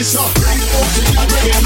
It's a bring off to you.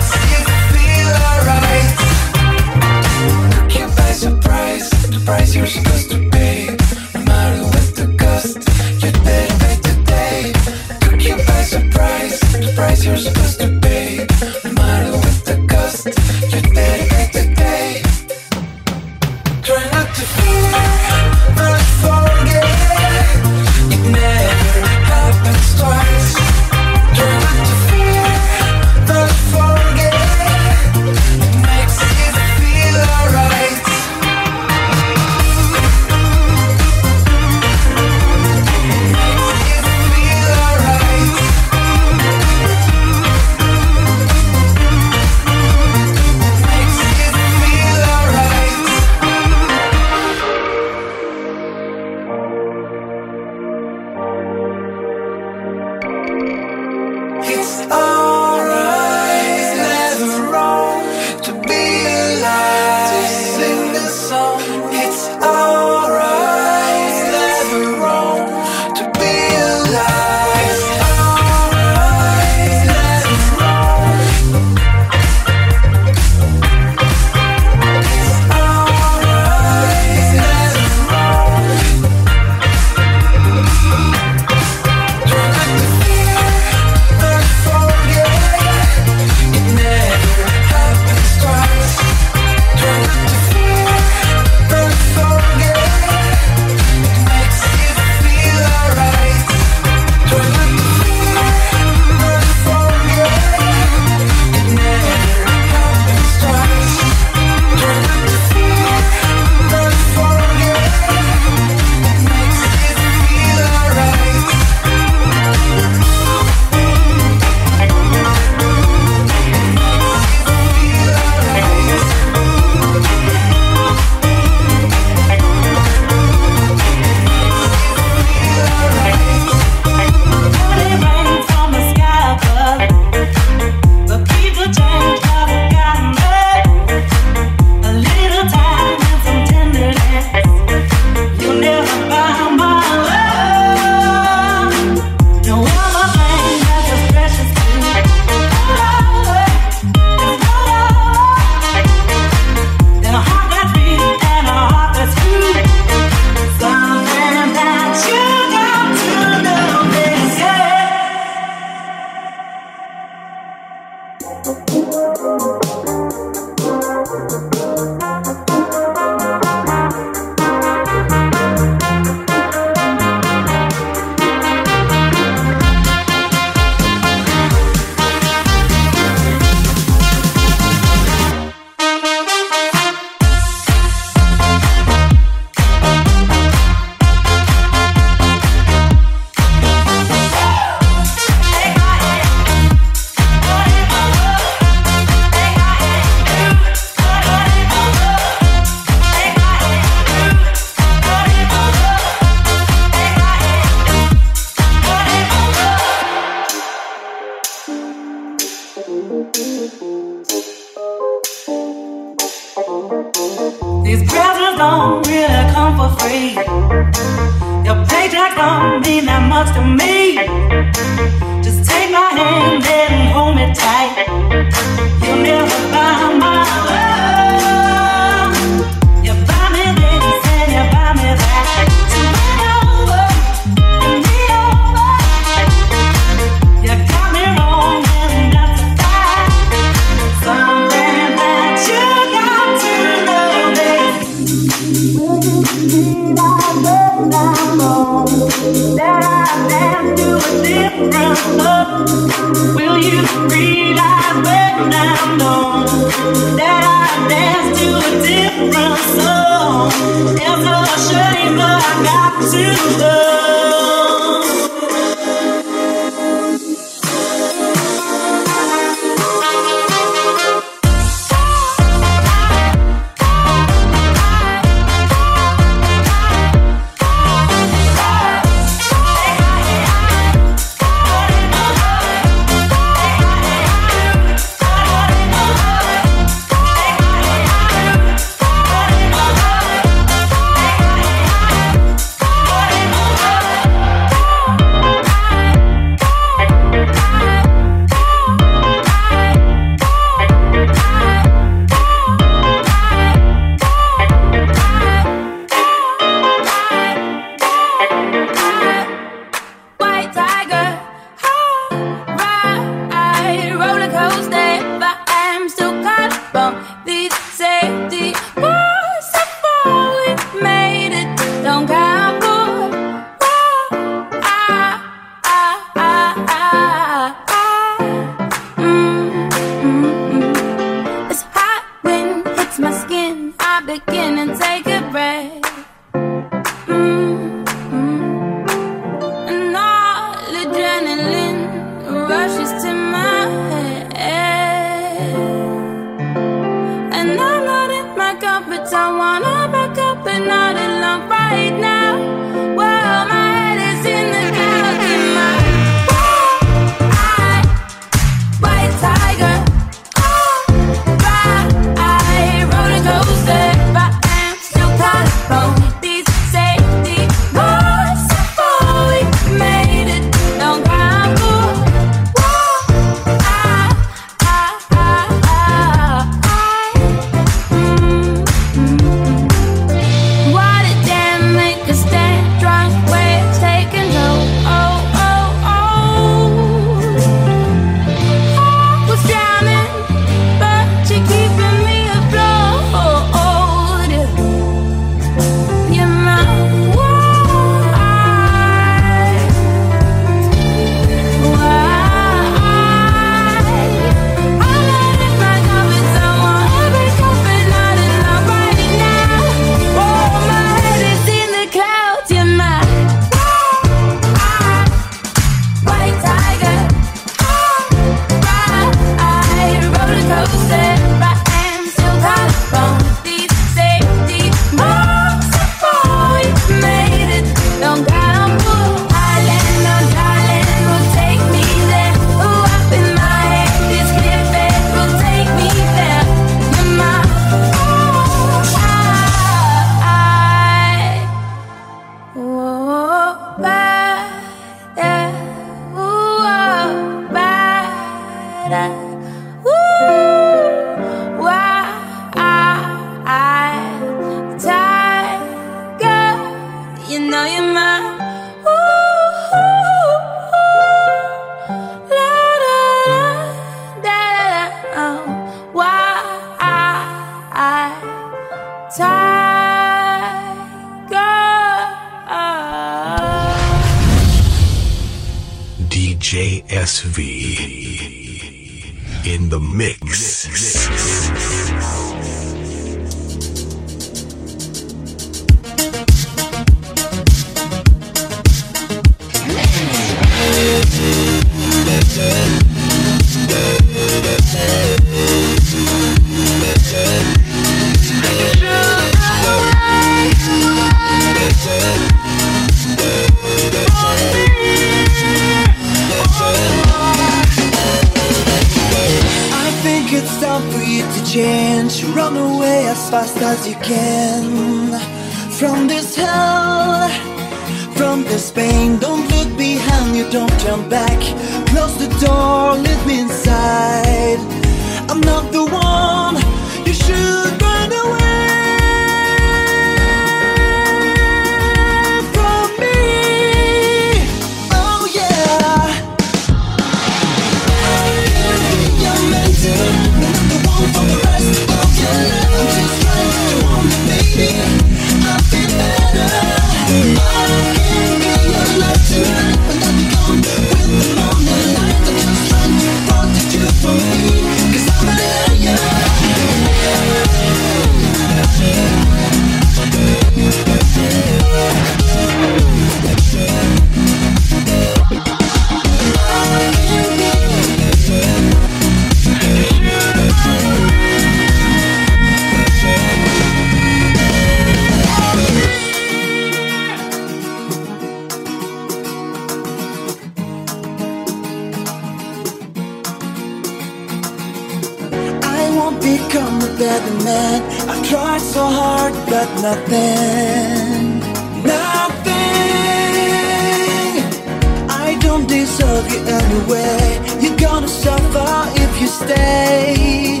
don't deserve you anyway. You're gonna suffer if you stay.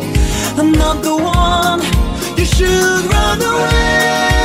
I'm not the one you should run away.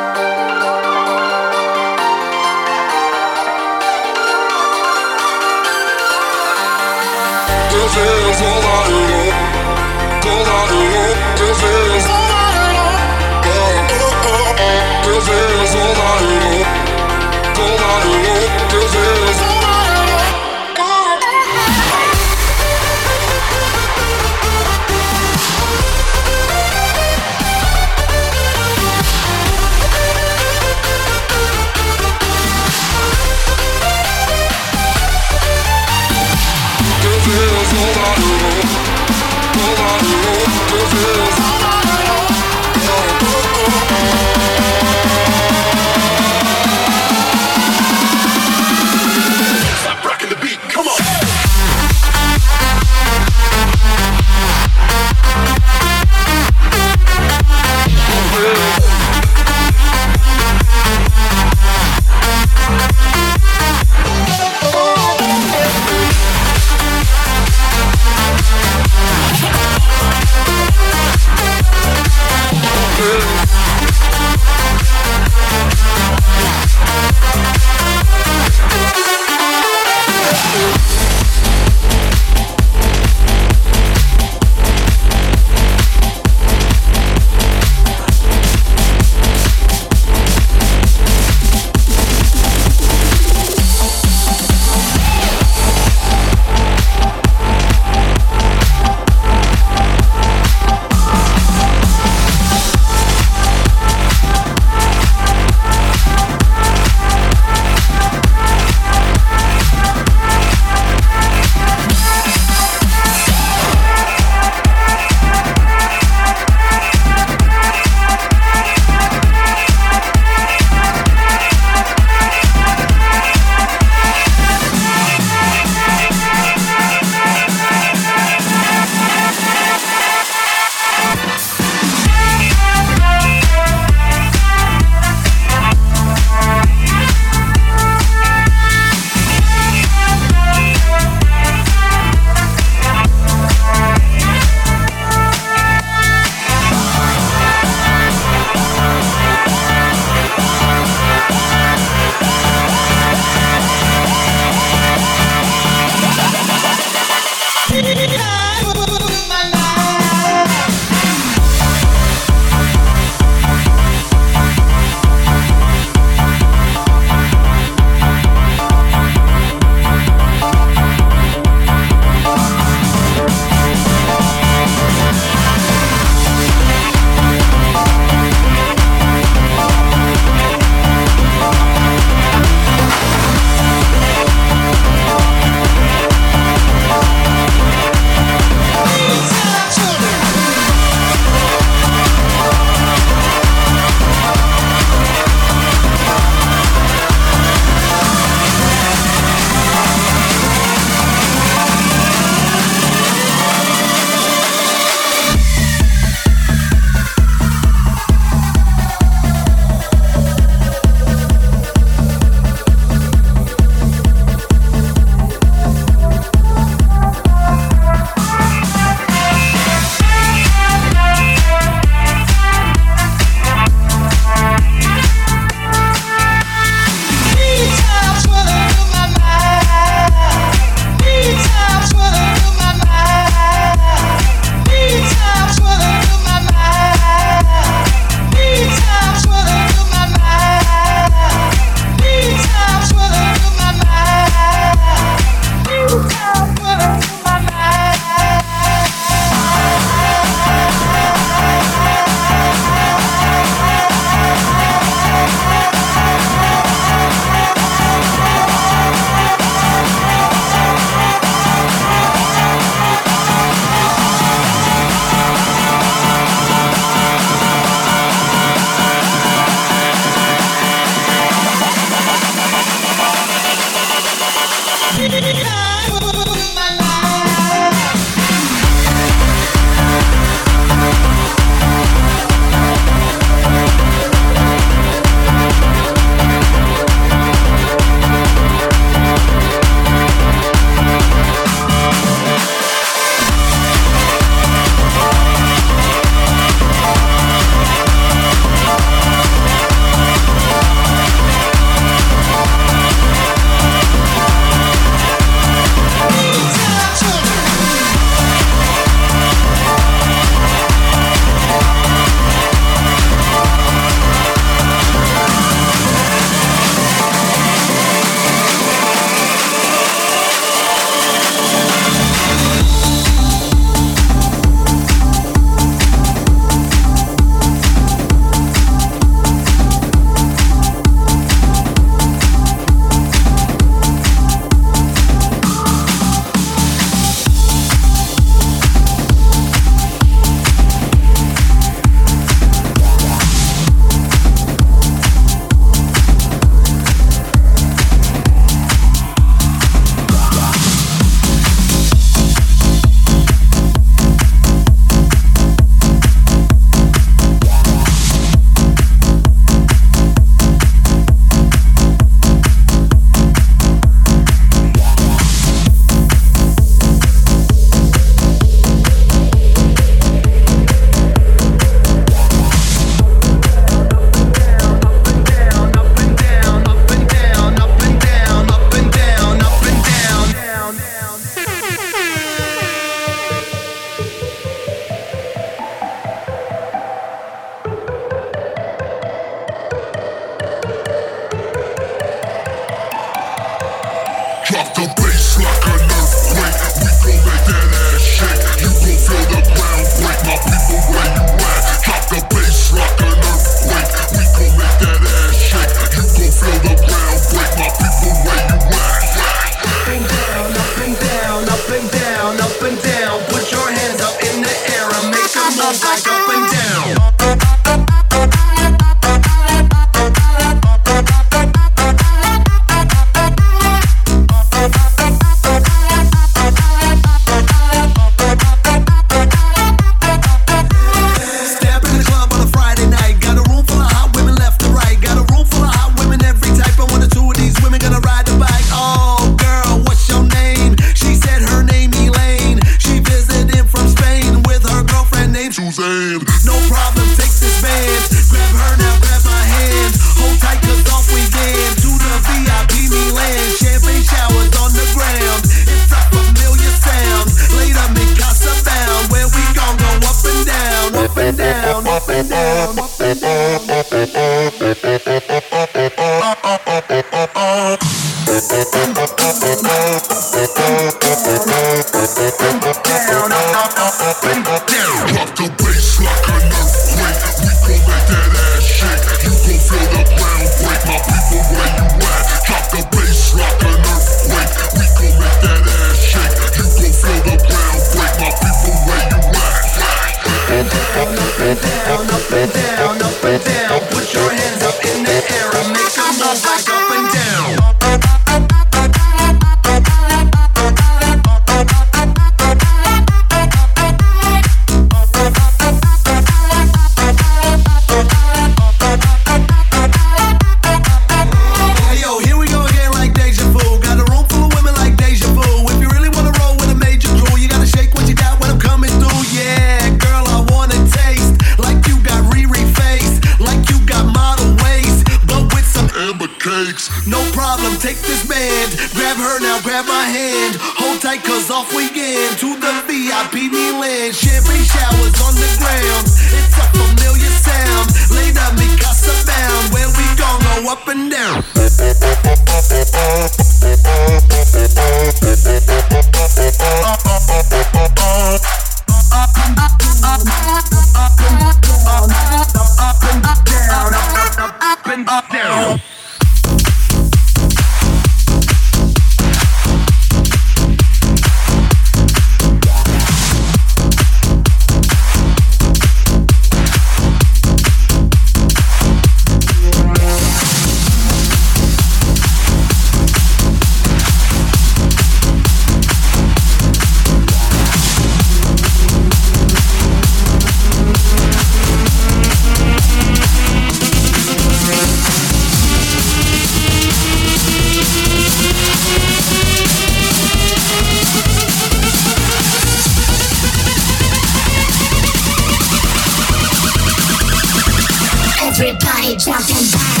Everybody jumping back.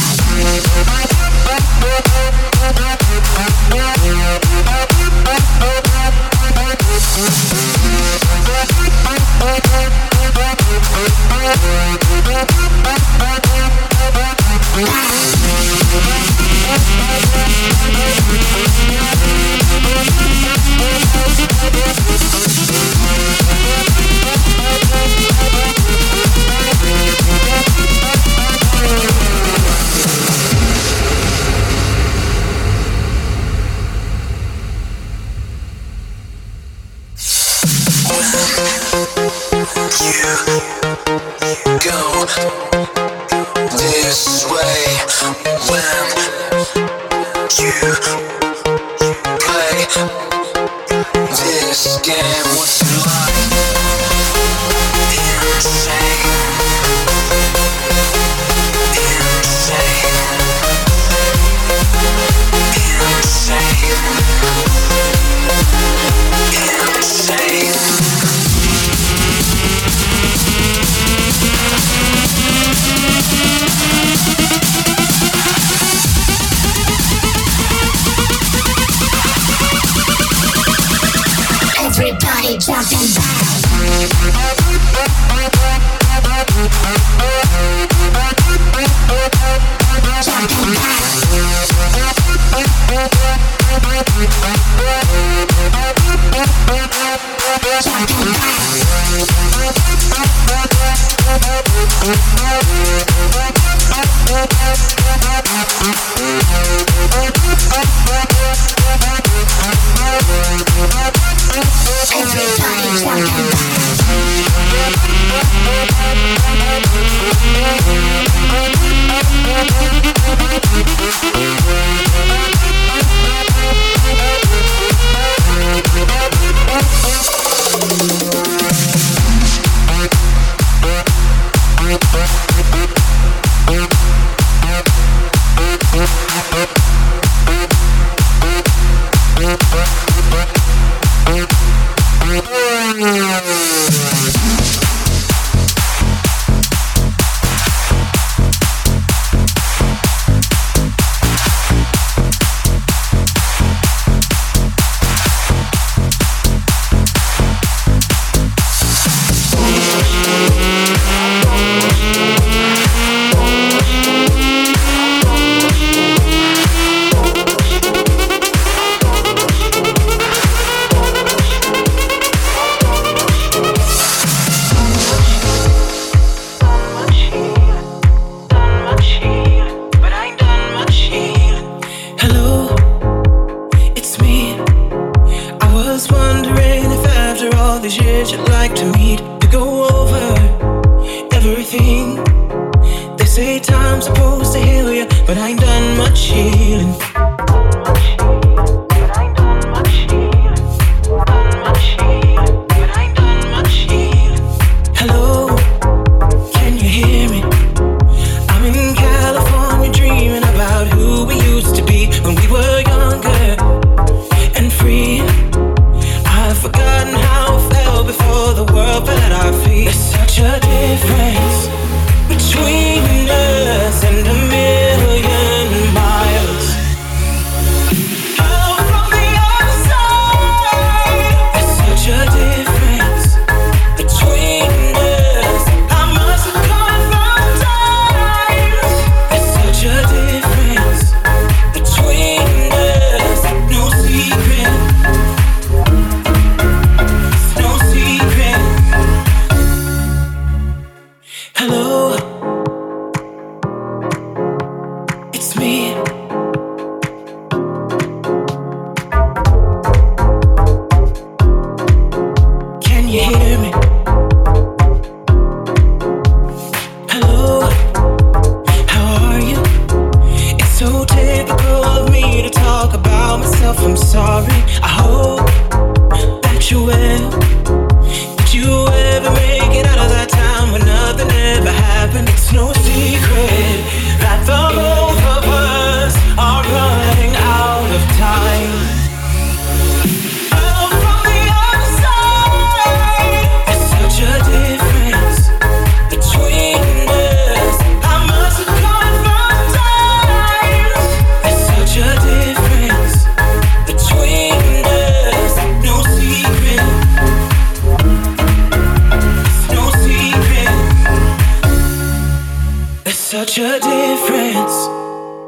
Such a difference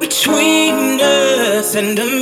between us and a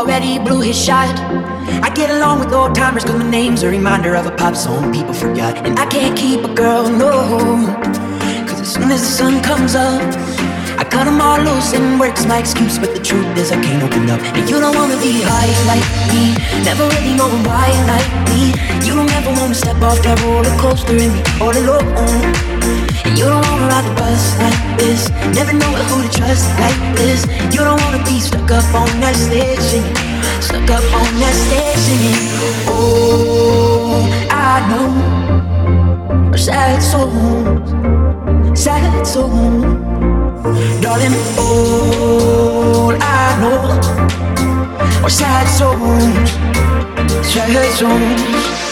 already blew his shot. I get along with old timers cause my name's a reminder of a pop song people forgot. And I can't keep a girl, no. Cause as soon as the sun comes up, cut them all loose and work's my excuse. But the truth is, I can't open up. And you don't wanna be high like me. Never really know why like me. You don't ever wanna step off that roller coaster and be all alone. And you don't wanna ride the bus like this. Never know who to trust like this. You don't wanna be stuck up on that station. Stuck up on that station. Oh, I know. Sad souls sad soul. Darling, all I know are sad souls, sad souls.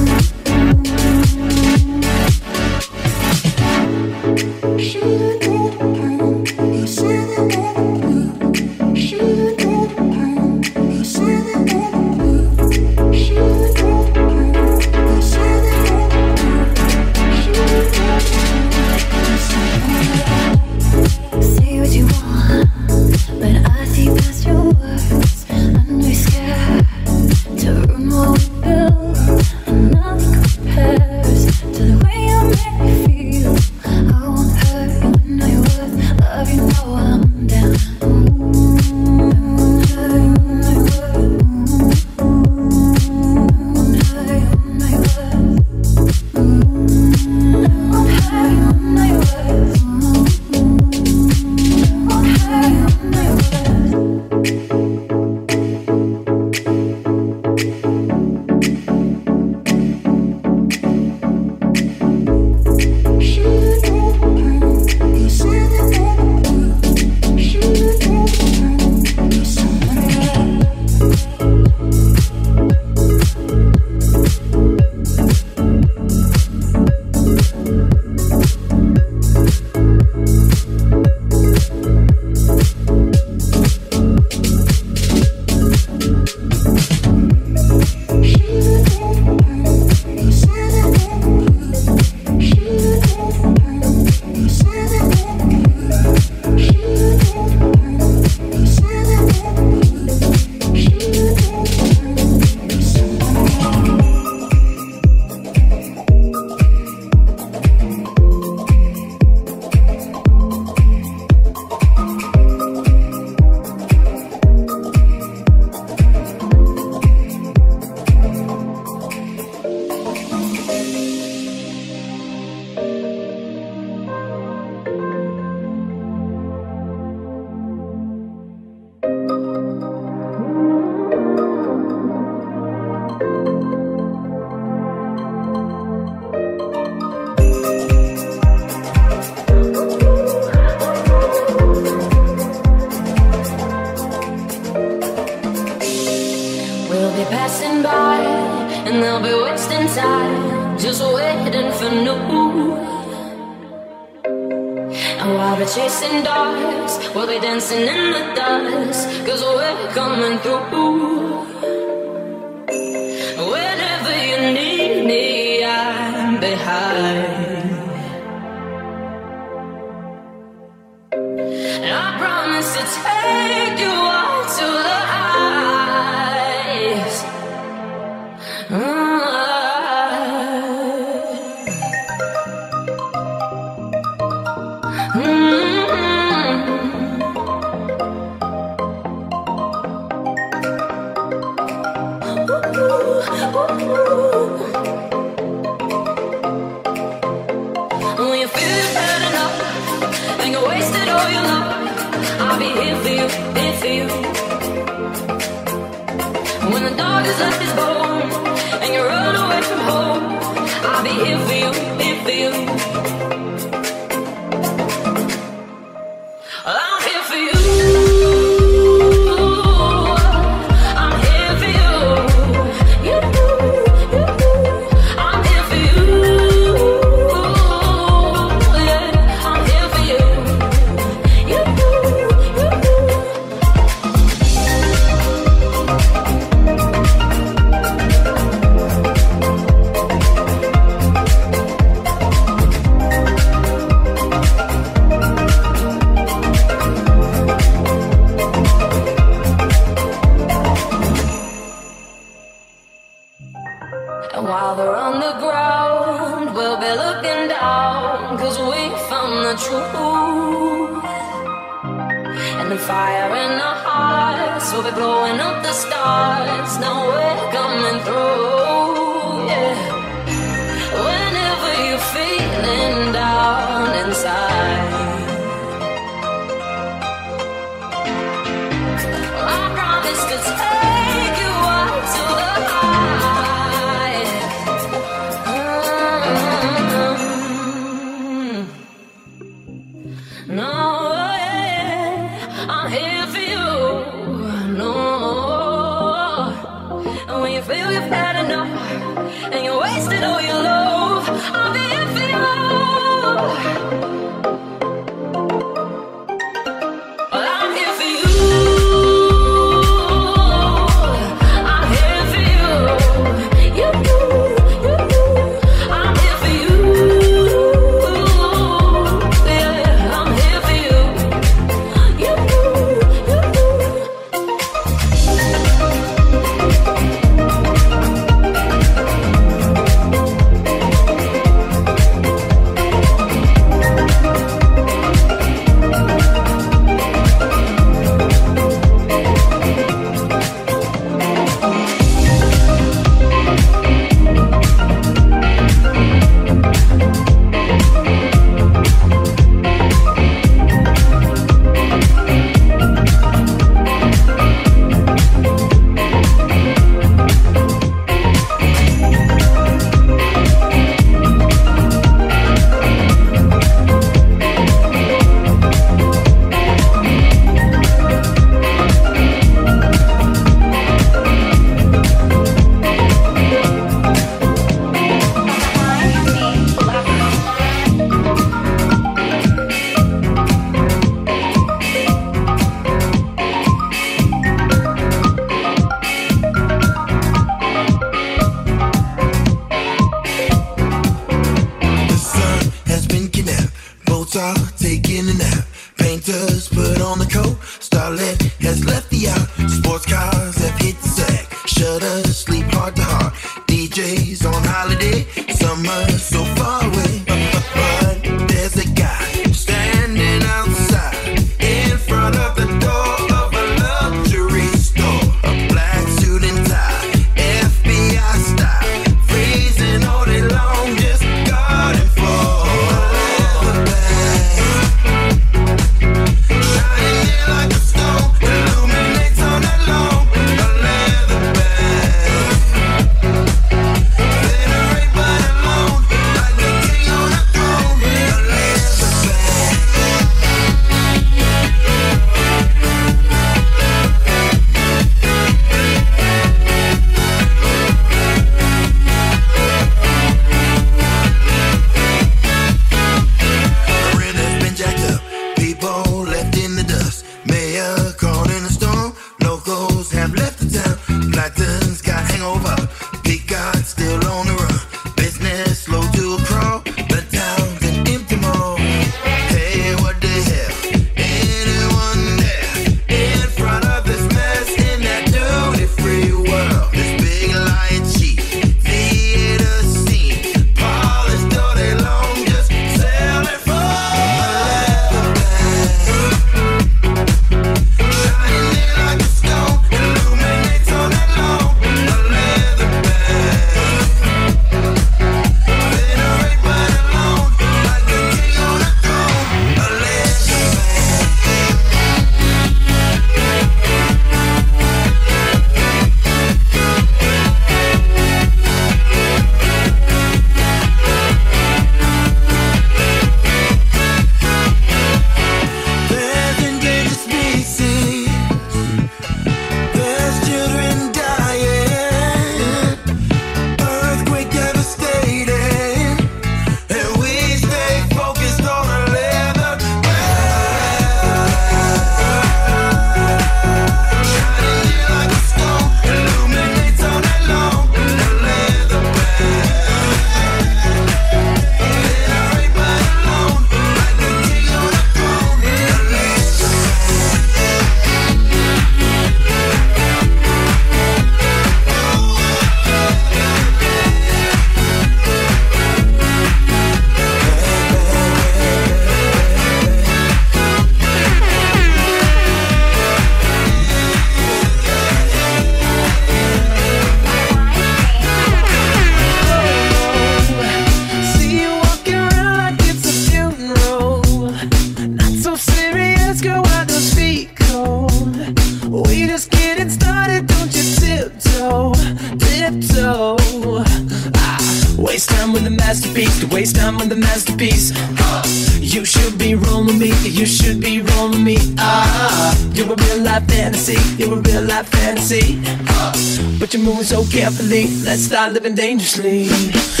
Let's start living dangerously.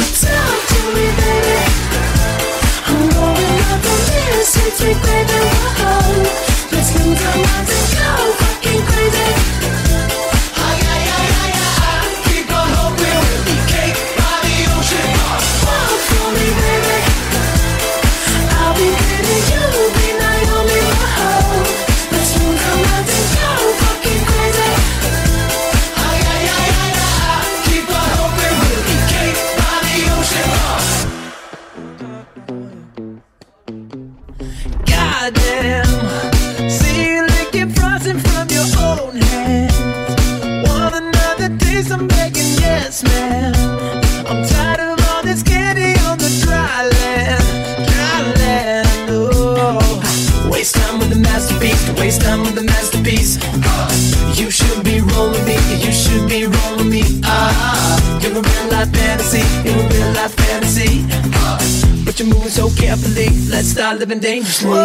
And dangerous.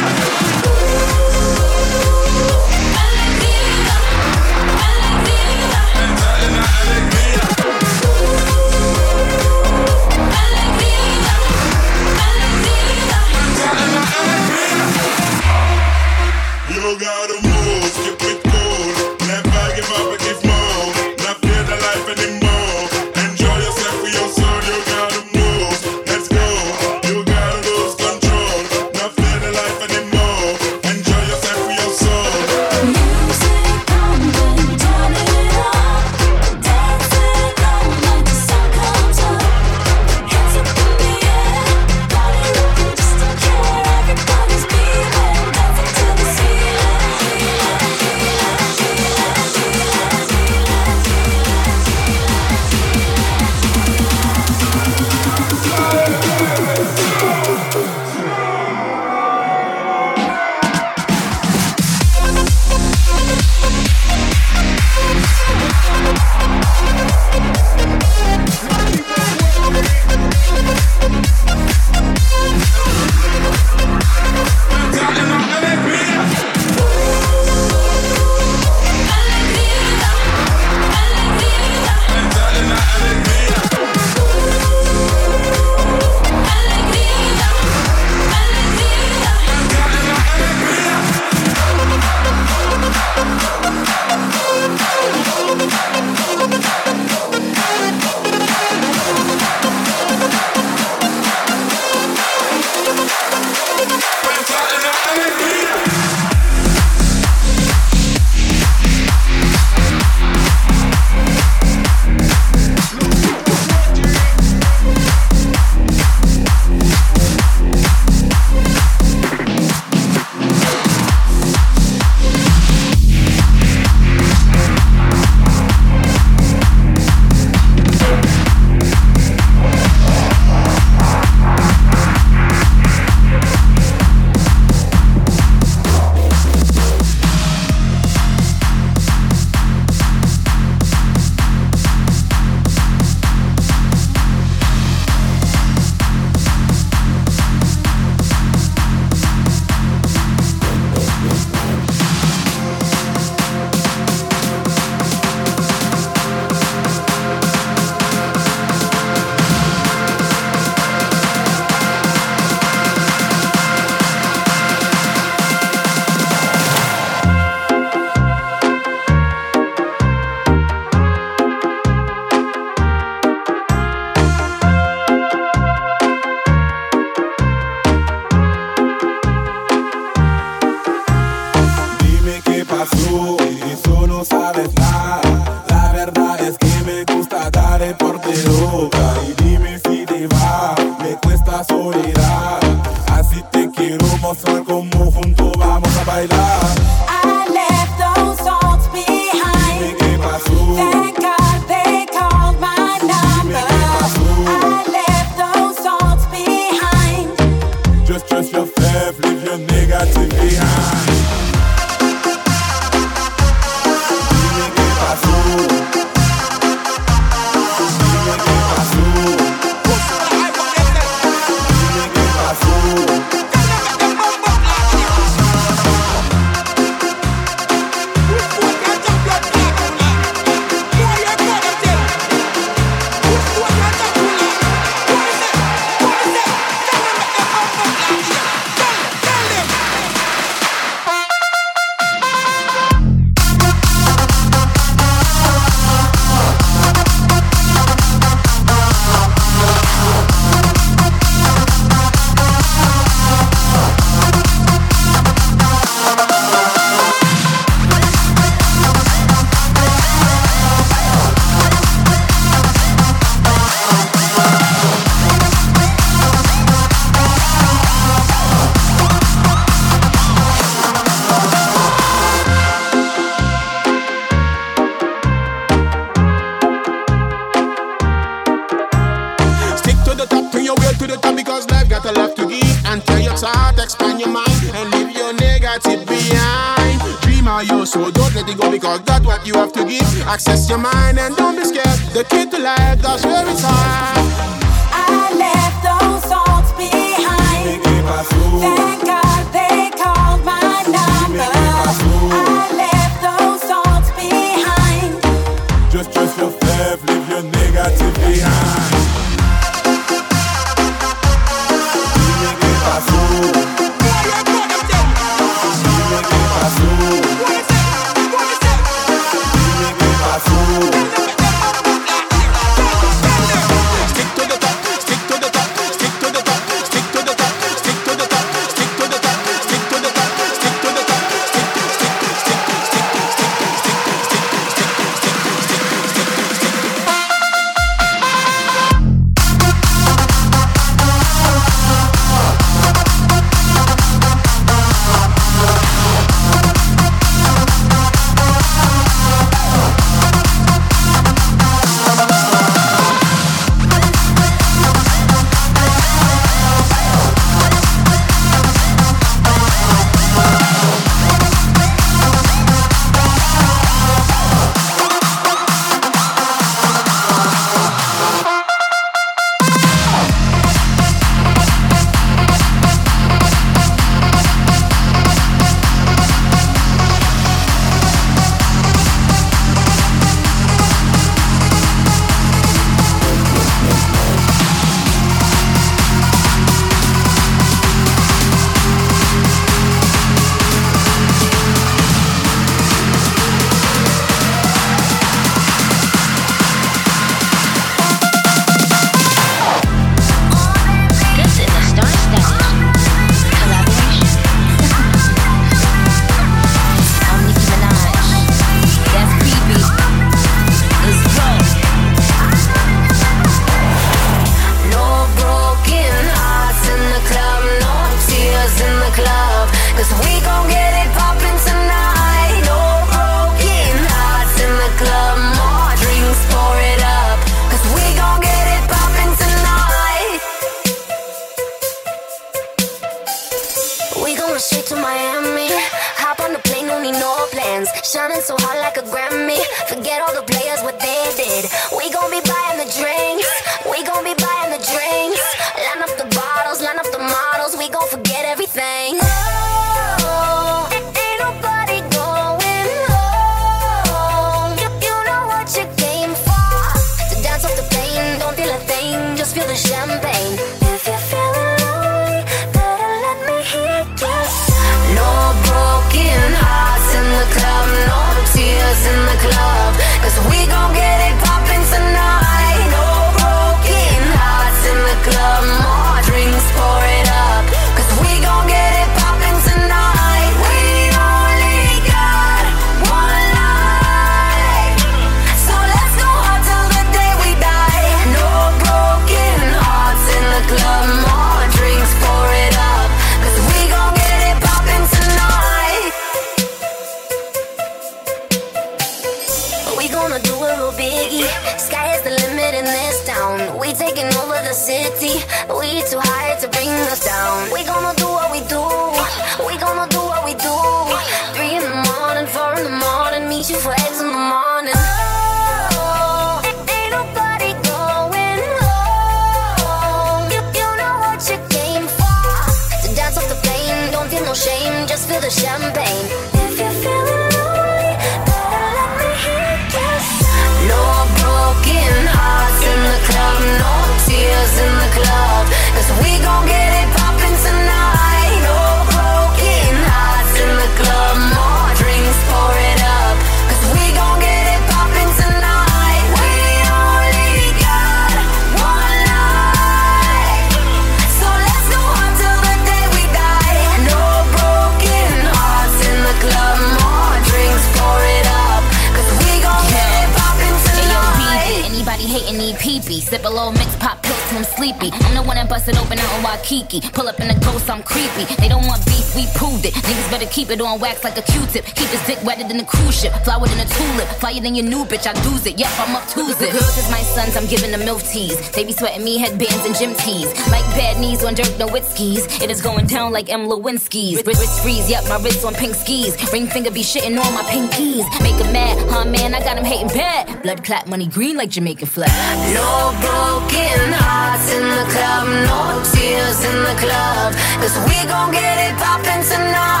On wax like a Q-tip. Keep his dick wetter than a cruise ship. Flower than a tulip. Flyer than your new bitch, I do's it. Yep, I'm up to it. Girls is my sons, I'm giving them milk teas. They be sweating me headbands and gym tees. Like bad knees on Dirk Nowitzki's It is going down like M. Lewinsky's. Wrist, wrist freeze, yep, my wrist on pink skis. Ring finger be shitting on my pinkies Make 'em mad, huh man, I got got 'em hating bad. Blood clap, money green like Jamaican flag. No broken hearts in the club, no tears in the club. Cause we gon' get it poppin' tonight.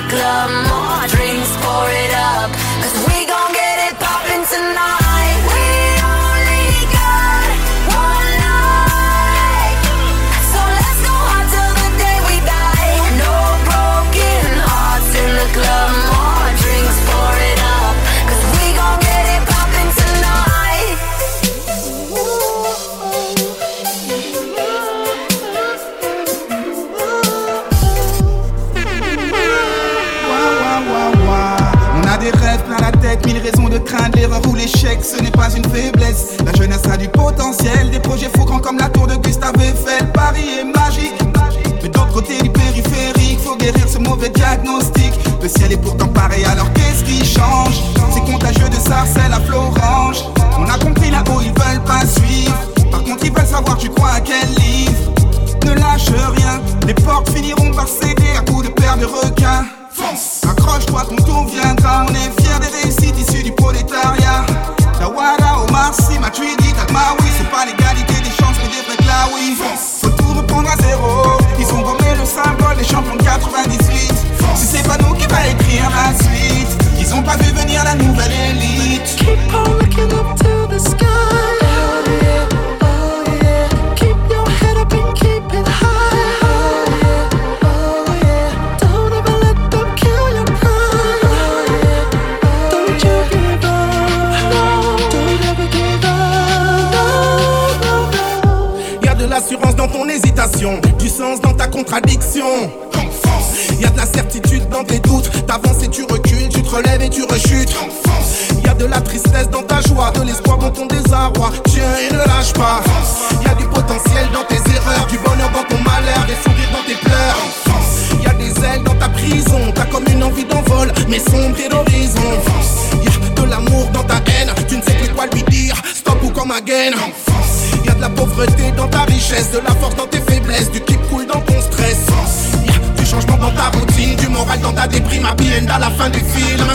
The club, more drinks, pour it up. Pas une faiblesse. La jeunesse a du potentiel, des projets faux grands comme la tour de Gustave Eiffel. Paris est magique, mais d'autre côté du périphérique, faut guérir ce mauvais diagnostic. Le ciel est pourtant pareil, alors qu'est-ce qui change? C'est contagieux de Sarcelles à Florange. Contradiction. Y a de la certitude dans tes doutes, t'avances et tu recules, tu te relèves et tu rechutes. Y a de la tristesse dans ta joie, de l'espoir dans ton désarroi. Tiens et ne lâche pas. Y a du potentiel dans tes erreurs, du bonheur dans ton malheur, des sourires dans tes pleurs. Y a des ailes dans ta prison, t'as comme une envie d'envol, mais sombre et d'horizon. Y a de l'amour dans ta haine, tu ne sais plus quoi lui dire, stop ou comme again. Y a de la pauvreté dans ta richesse, de la force dans tes faiblesses, du keep cool dans ton stress. Y a du changement dans ta routine, du moral dans ta déprime, à la fin du film.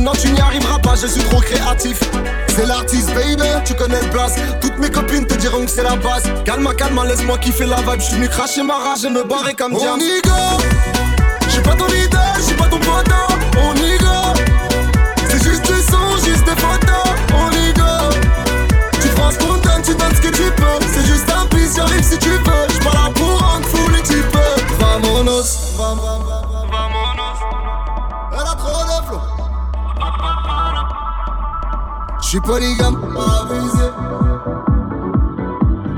non tu n'y arriveras pas, je suis trop créatif. C'est l'artiste baby, tu connais le blast Toutes mes copines te diront que c'est la base. Calme, calme, laisse-moi kiffer la vibe, je suis venu cracher ma rage et me barrer comme diable On y go, j'suis pas ton idole, j'suis pas ton potin On y go, c'est juste du son, juste des photos. On y go, tu prends spontané, tu donnes ce que tu peux. C'est juste un pisse, j'arrive si tu veux, j'suis pas suis polygame, abusé.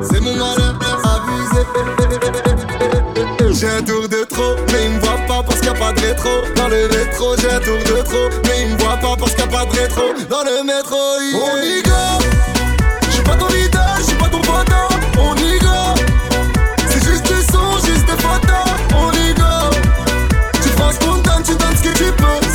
C'est mon malheur, abusé. J'ai un tour de trop, mais il me voit pas parce qu'il n'y a pas de rétro. Dans le métro, j'ai un tour de trop, mais il me voit pas parce qu'il n'y a pas de rétro. Dans le métro, yeah. on y go. J'suis pas ton idole, j'suis pas ton potin, on y go. C'est juste des sons, juste des photos, on y go. Tu prends spontané, tu donnes ce que tu peux.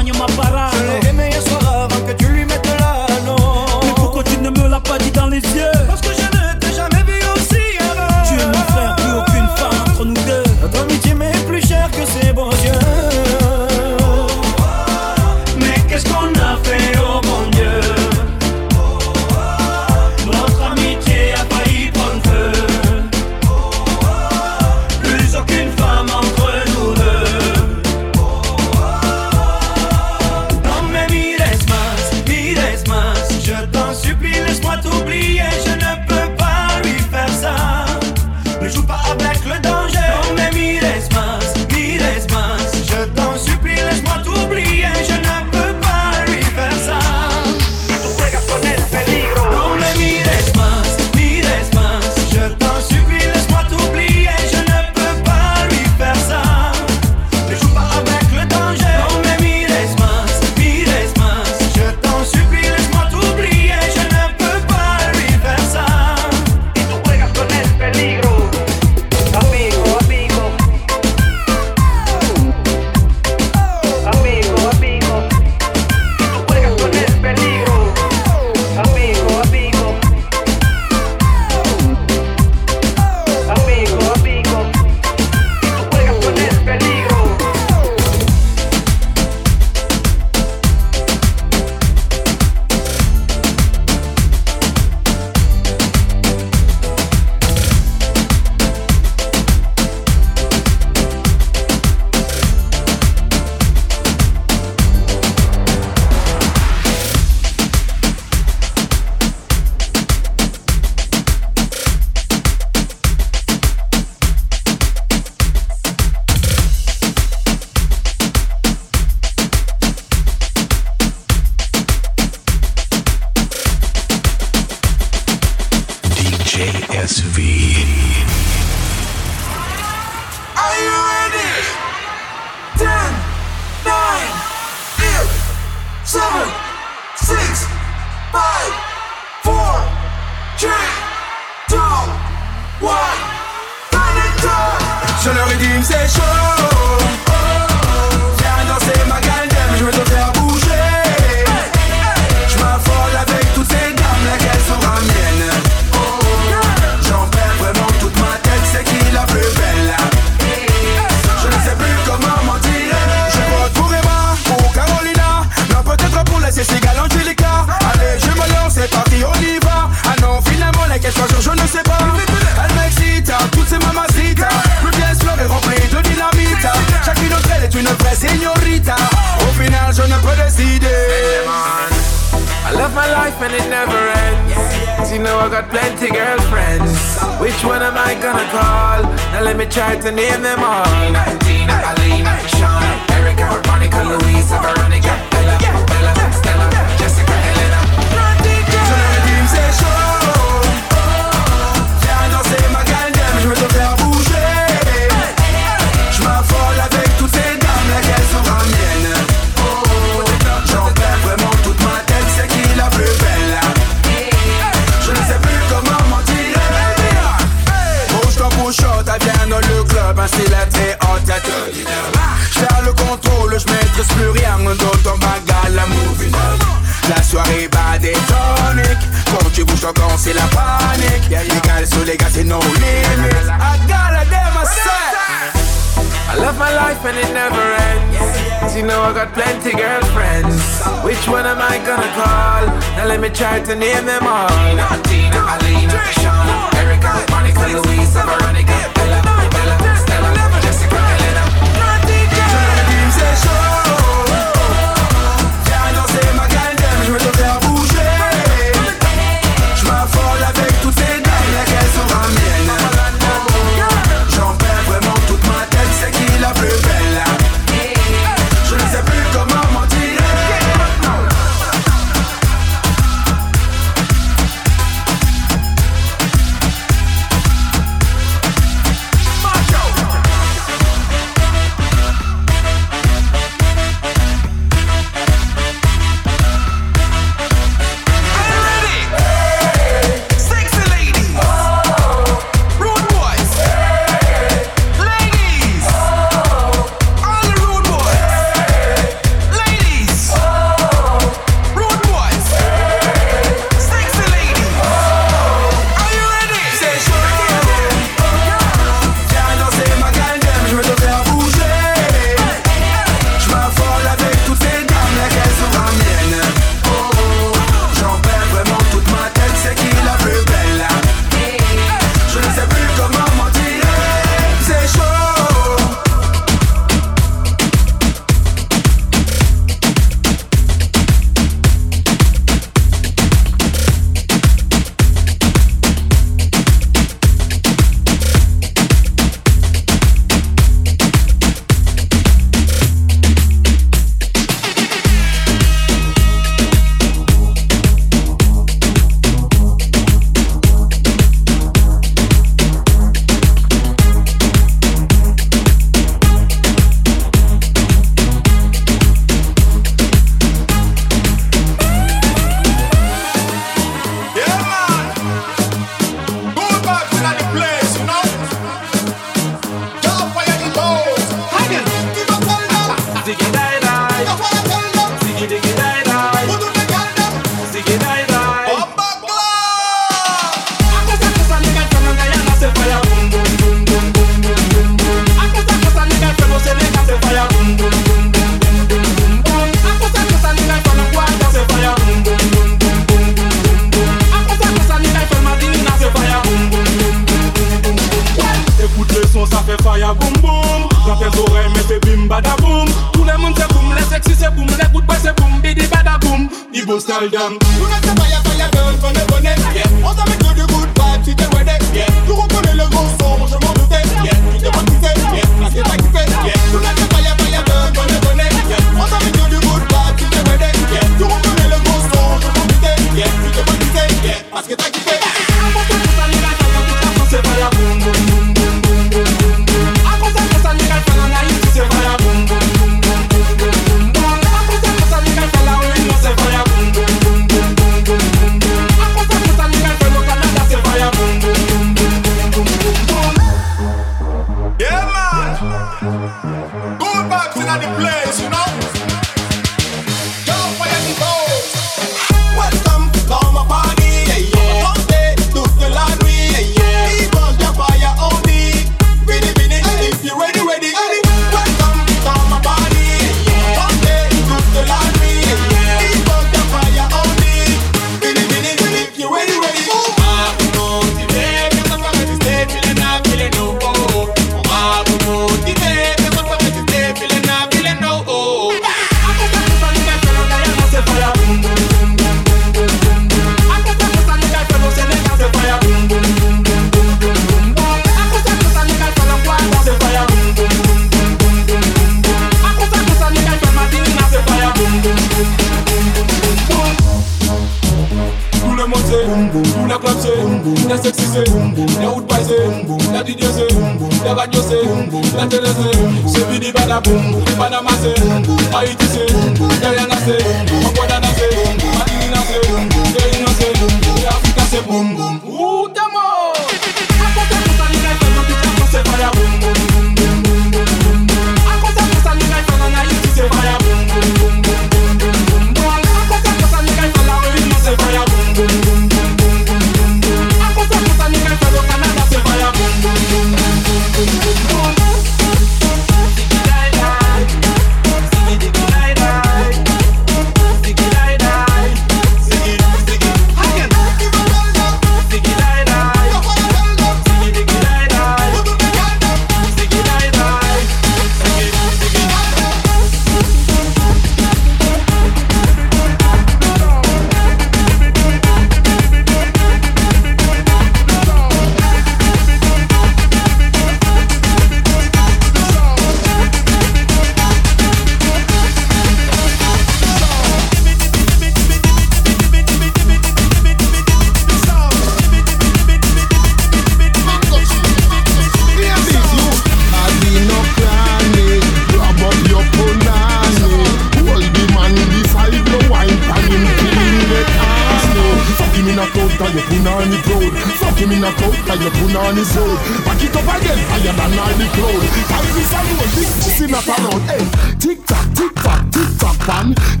On his road. Back it up again, higher than all the cloud. Time this alone, big pussy not around. Hey, tick tock, tick tock, tick tock, pan.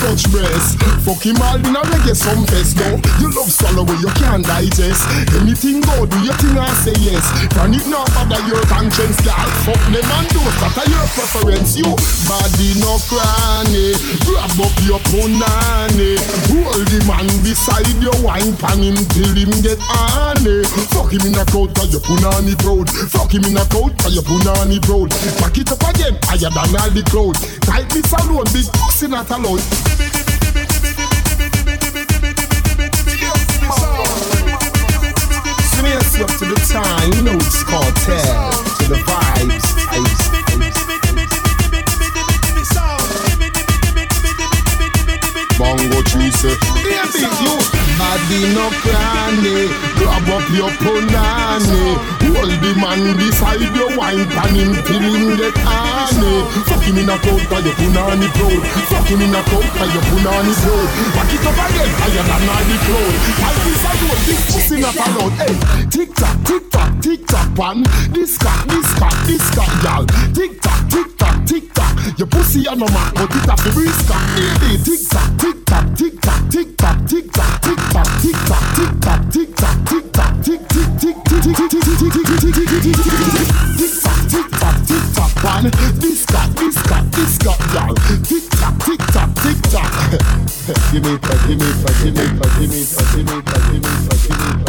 Touch breast. Fuck him all in a reggae some fest now. You love swallow you can't digest. Anything go, do your thing and say yes. Can it not bother your conscience, girl? Fuck them and do that are your preference. You body no cranny, grab up your punani. Hold the man beside your wine pan him till him get honey. Fuck him in a crowd 'cause you punani proud. Fuck him in a crowd 'cause you punani proud. Back it up again, higher than all the crowd. Tight this alone, big pussy not allowed. Up to the time, you know it's called cartel. To the vibes, vibes, Bongo cheese, baby, you body no cranny. Eh. Grab up your punani. Hold the man beside your wine pan him till him get honey. Fuck him in a coat 'cause your punani proud. Fuck him in a coat 'cause your punani proud. Back it up again, higher than all the cloud. As this a road, big pussy not allowed. Hey, tick tock, tick tock, tick tock, pan. This cock, this cock, this cock, y'all. Tick tock, tick tock, tick tock. Your pussy a no man, but it have the breeze cock. Hey, tick tock, tick tock, tick tock, tick tock, tick tock, tick tock, tick tock, tick tock, tick tock, tick tock, tick tick tick tick tick tick tick tick tick tick tick tick tick tick tock, tick tock, tick tock, pan. This cock, this cock, this cock, y'all. Tick tock, tick tock, tick tock. Give me that, give me that, give me that, give me that, give me that, give me that, give me that, give me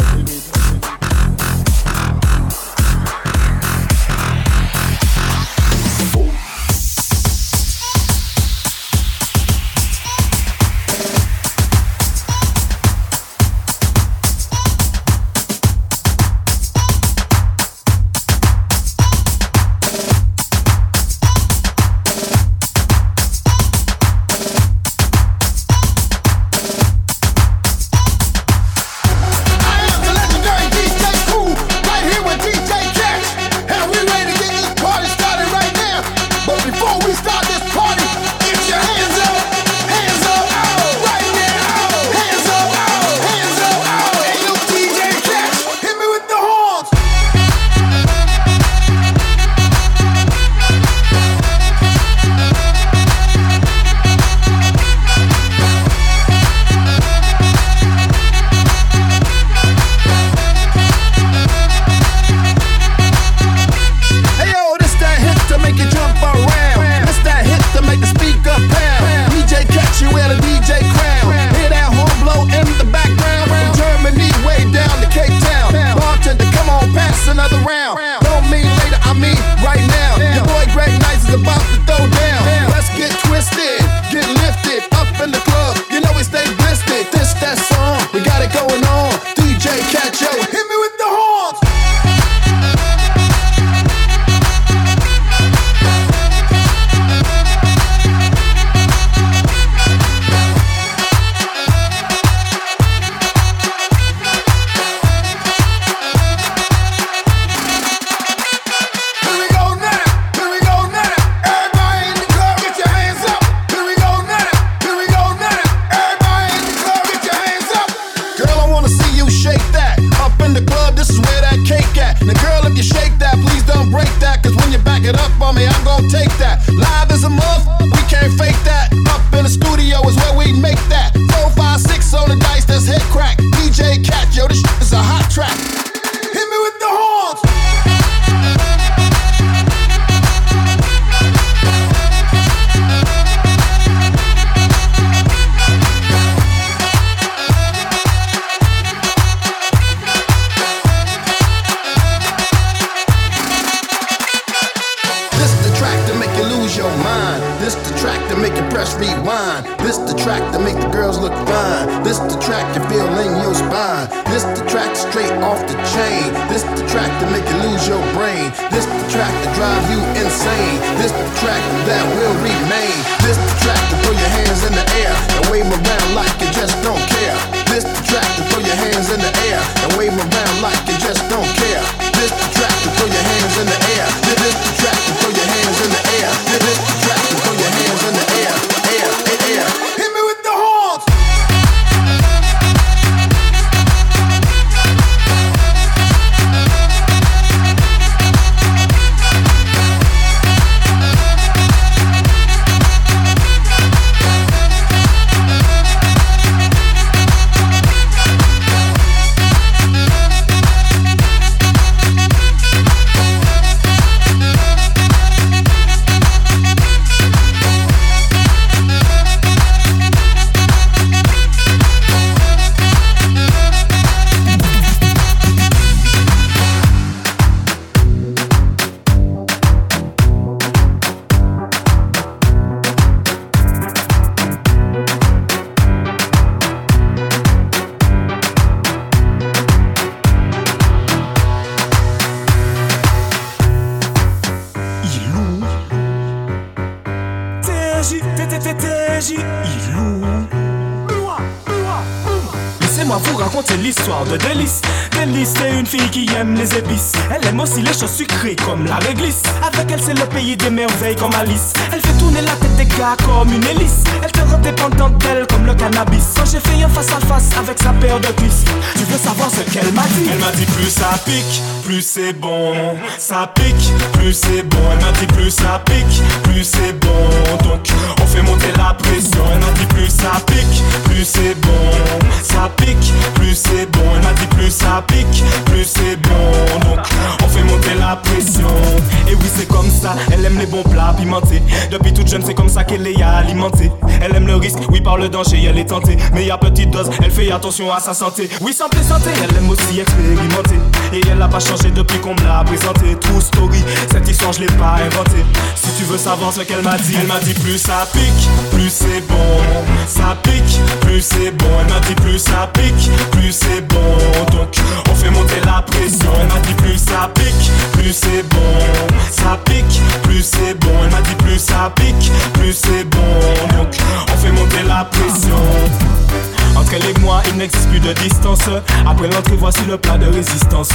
the track you feel in your spine. This the track straight off the chain. This the track to make you lose your brain. This the track to drive you insane. This the track that will remain. This the track to throw your hands in the air and wave around like you just don't care. This the track to throw your hands in the air and wave around like you just don't care. This the track to throw your hands in the air. This the track to throw your plus c'est bon. Ça pique, plus c'est bon. Elle m'a dit plus ça pique, plus c'est bon. Donc on fait monter la pression. Elle m'a dit plus ça pique, plus c'est bon. Ça pique, plus c'est bon. Elle m'a dit plus ça pique, plus c'est bon. Donc on fait monter la pression. Et oui, c'est comme ça. Elle aime les bons plats pimentés. Depuis toute jeune, c'est comme ça qu'elle est alimentée. Elle aime le risque, oui, par le danger, elle est tentée. Mais à petite dose, elle fait attention à sa santé. Oui, sans santé, elle aime aussi expérimenter. Et elle n'a pas changé depuis qu'on me l'a présenté. True story, cette histoire, je l'ai pas inventée. Si tu veux savoir ce qu'elle m'a dit, Elle m'a dit plus ça pique, plus c'est bon. Ça pique, plus c'est bon. Elle m'a dit plus ça pique, plus c'est bon. Donc on fait monter la pression. Elle m'a dit plus ça pique, plus c'est bon. Ça pique, plus c'est bon. Elle m'a dit plus ça pique, plus c'est bon. Donc on fait monter la pression. Elle et moi, il n'existe plus de distance. Après l'entrée, voici le plat de résistance.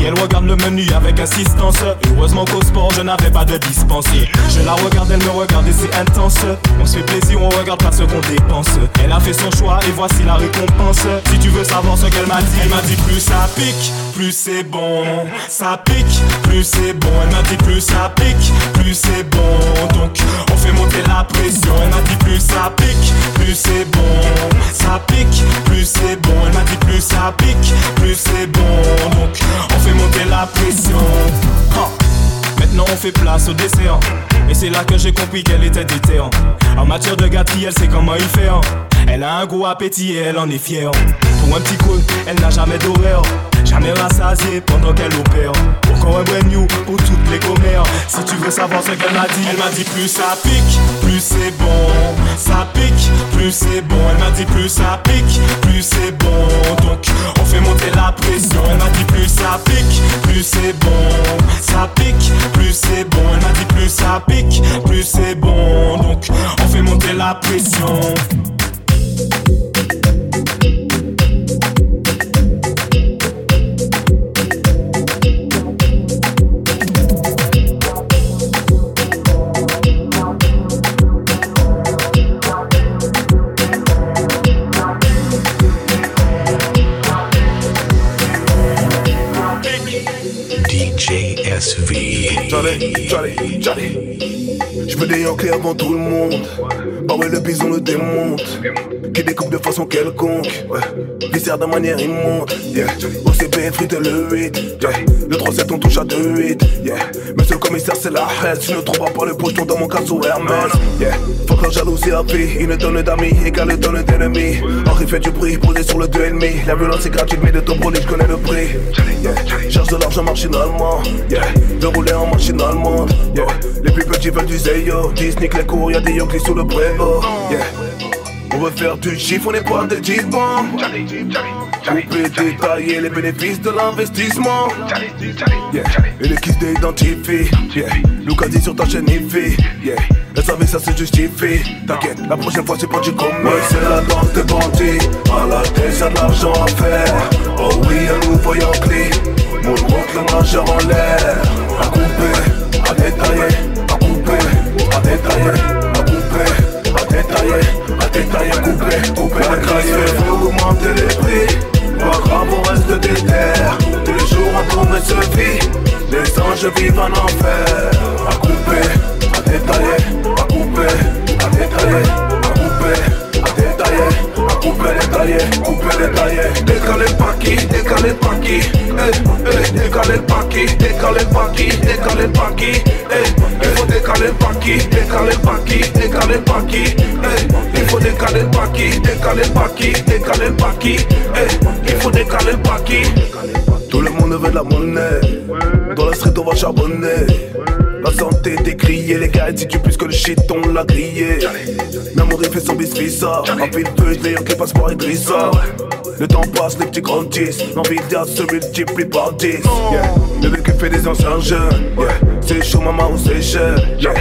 Et elle regarde le menu avec insistance. Heureusement qu'au sport, je n'avais pas de dispense. Je la regarde, elle me regarde et c'est intense. On se fait plaisir, on regarde pas ce qu'on dépense. Elle a fait son choix et voici la récompense. Si tu veux savoir ce qu'elle m'a dit, Elle m'a dit plus ça pique, plus c'est bon. Ça pique, plus c'est bon. Elle m'a dit plus ça pique, plus c'est bon. Donc on fait monter la pression. Elle m'a dit plus ça pique, plus c'est bon. Ça pique, plus c'est bon. Elle m'a dit plus ça pique, plus c'est bon. Donc on fait monter la pression. Maintenant on fait place au dessert Et c'est là que j'ai compris qu'elle était déterre En matière de gâterie elle sait comment il fait hein. Elle a un gros appétit et elle en est fière Pour un petit coup, elle n'a jamais d'horaire Jamais rassasiée pendant qu'elle opère Encore un brand new pour toutes les commères Si tu veux savoir ce qu'elle m'a dit Elle m'a dit plus ça pique, plus c'est bon. Ça pique, plus c'est bon. Elle m'a dit plus ça pique, plus c'est bon. Donc on fait monter la pression. Elle m'a dit plus ça pique, plus c'est bon. Ça pique, plus c'est bon. Elle m'a dit plus ça pique, plus c'est bon. Donc on fait monter la pression. SV. Johnny, Johnny, Johnny. Je veux des Yankees avant tout le monde. Bah ouais, le bison le démonte. Qui découpe de façon quelconque. Ouais. Viscère de manière immonde. Yeah. OCB, frite le 8. Yeah. Le 3-7, on touche à 2-8. Yeah. Monsieur le commissaire, c'est la haine. Tu ne trouveras pas le pocheton dans mon casou Hermès. Yeah. Faut que jalousie à vie. Une tonne d'amis égale une tonne d'ennemis. Henri fait du bruit, posé sur le 2,5. La violence est gratuite, mais de ton brûler, je connais le prix. Yeah. Cherche de l'argent machinalement. Yeah. De rouler en machine allemande. Yeah. Les plus petits veulent du Zeyo. Disney, les cours, y'a des Yankees sous le préau. Yeah. On veut faire du chiffre, on n'est pas des G-Bomb. Couper, détailler les bénéfices de l'investissement. Et les kisses d'identifier. Yeah. Lucas dit sur ta chaîne IFI. Yeah. Elle savait ça se justifie. T'inquiète, la prochaine fois c'est pas du commun. Ouais, c'est la danse des bandits. À la tête, y'a de l'argent à faire. Oh oui, un nouveau clé. Mon montre le majeur en l'air. À couper, à détailler. À à détailler. À couper, à détailler. À détailler, couper, couper, détailler. Faut augmenter les prix. Pas grave, on reste déter. Tous les jours, on tourne se vit. Les anges vivent en enfer. À couper, à détailler. À couper, à détailler. Couper, détailler. Couper, détailler. Décaler le paquet, décaler le paquet. Eh, eh, décaler le le le. Eh, il faut décaler le paquet, décaler le paquet, décaler le paquet. Il faut décaler le paquet, décaler le paquet, décaler le paquet. Il faut décaler le paquet. Tout le monde veut de la monnaie. Dans la street, on va charbonner. La santé décriée, les gars, si tu plus que le shit, on l'a grillé. L'amour, il fait son bis visa. Un feu, je meilleur que les passeports Idrissa. Le temps passe, les petits grandissent. L'envidia se multiplie par 10. Yeah. Le vécu fait des anciens jeunes. Yeah. C'est chaud, maman, ou c'est cher. Yeah.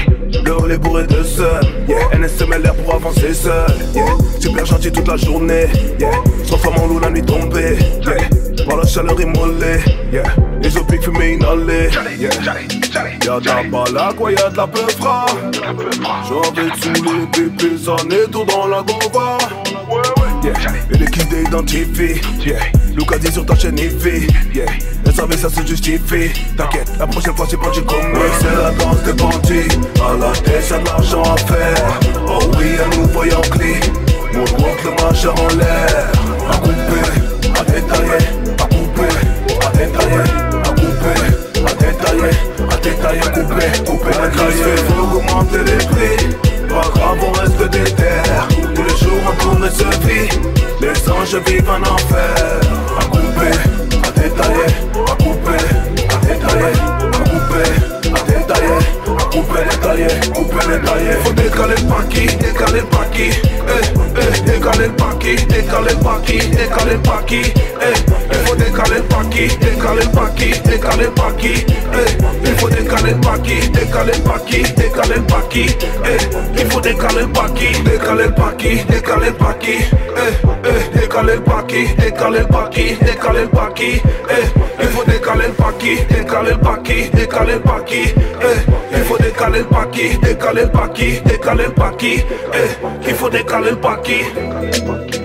Le est bourré de seul. Yeah. NSMLR pour avancer seul. Yeah. Super gentil toute la journée. Yeah. Femme en loup la nuit tombée. Yeah. Par la chaleur immolée. Yeah. Les opiques fumés inhalés. Yeah. Y'a de la balaque, ouais, y'a de la peufra. J'ai envie de saouler pépé, ça tout dans la gova. Yeah. Et les kills d'identifier. Yeah. Lucas dit sur ta chaîne IFI. Yeah. Elle savait ça se justifie. T'inquiète, la prochaine fois c'est pas du. Ouais, c'est la danse des bandits. À la tête, y'a de l'argent à faire. Oh oui, un nouveau clé. Mon walk le majeur en l'air. À couper, à détailler. À couper, à détailler. Couper, à couper, couper, détailler. Faut augmenter les prix. Pas grave, on reste déter. Tous les jours on tourne se vit. Les anges vivent en enfer. À couper, à détailler. À couper, à détailler. Détailler. Couper, détailler. Faut décaler le paquet, décaler le paquet. Eh, eh, décaler le paquet, décaler le paquet, décaler le paquet. Eh, il faut décaler le paquet, décaler le paquet, décaler le paquet. Eh, il faut décaler le paquet, décaler le paquet, décaler le paquet. Eh, il faut décaler le paquet, décaler le paquet, décaler le paquet. Eh, eh, décaler le paquet, décaler le paquet, décaler le paquet. Eh, il faut décaler le paquet, décaler le paquet, décaler le paquet. Eh, il faut décaler le paquet, décaler le paquet, décaler le paquet. Eh, il faut décaler le paquet.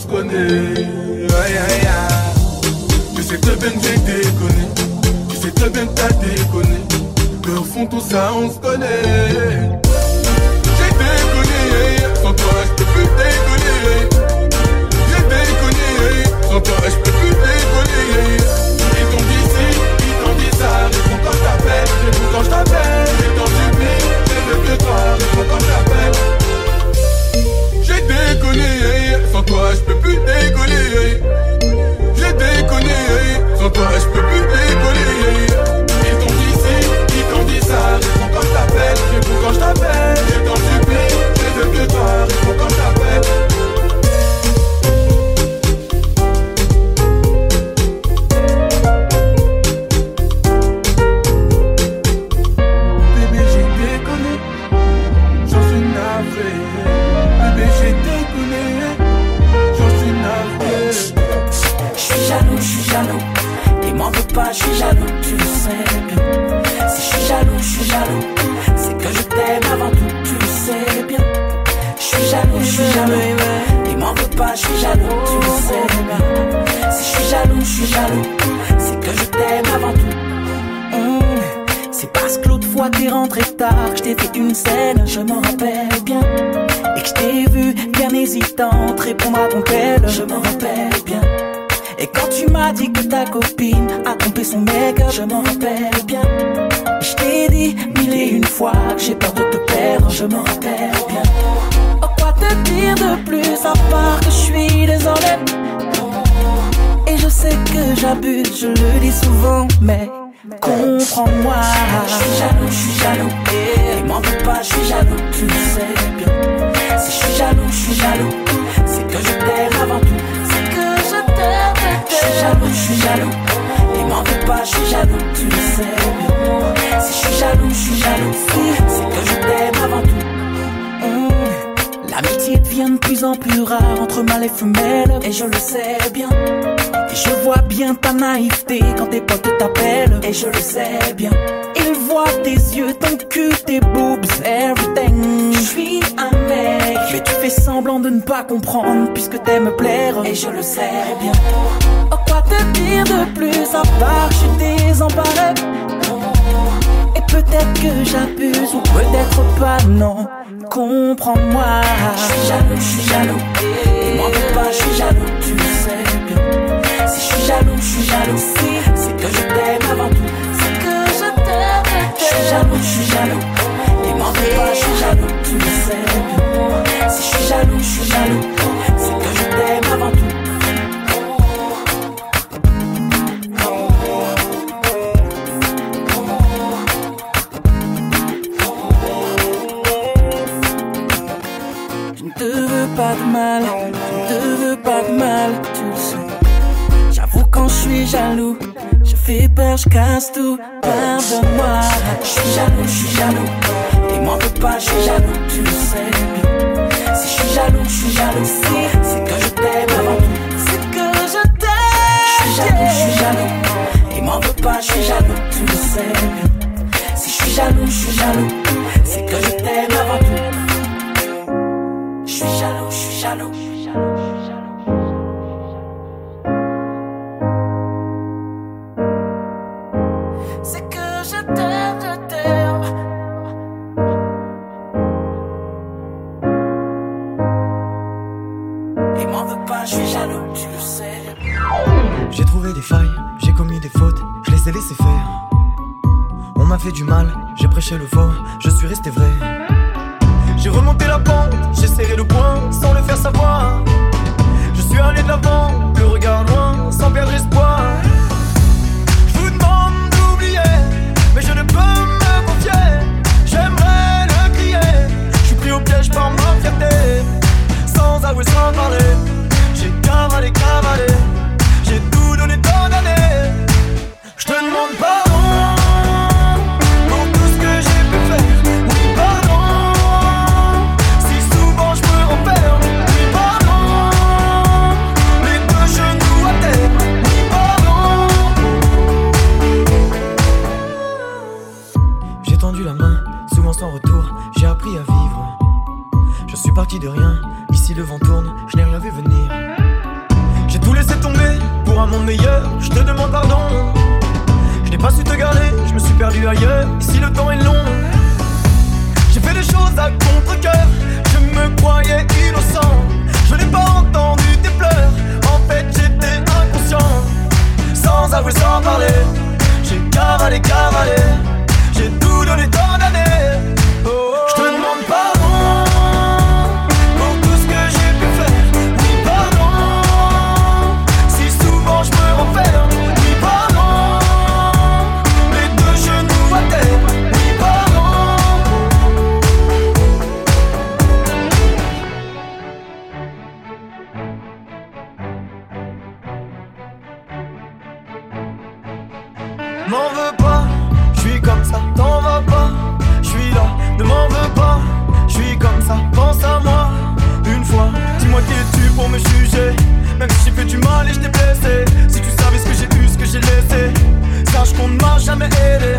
Se connaît. Je le sais bien. La main, souvent sans retour. J'ai appris à vivre. Je suis parti de rien, ici le vent tourne. je n'ai rien vu venir. J'ai tout laissé tomber pour un monde meilleur, je te demande pardon. Je n'ai pas su te garder, je me suis perdu ailleurs, ici le temps est long. J'ai fait des choses à contre-coeur, je me croyais innocent. Je n'ai pas entendu tes pleurs, en fait j'étais inconscient. Sans avouer, sans parler, j'ai cavalé, cavalé. J'ai tout donné tant d'années. Oh, je te demande pardon pour tout ce que j'ai pu faire. Oui, pardon si souvent je me renferme. Oui, pardon les deux genoux à terre. Oui, pardon. M'en veux pas, je suis comme ça, pense à moi, une fois, dis-moi qui es-tu pour me juger, même si j'ai fait du mal et je t'ai blessé, si tu savais ce que j'ai eu, ce que j'ai laissé, sache qu'on ne m'a jamais aidé,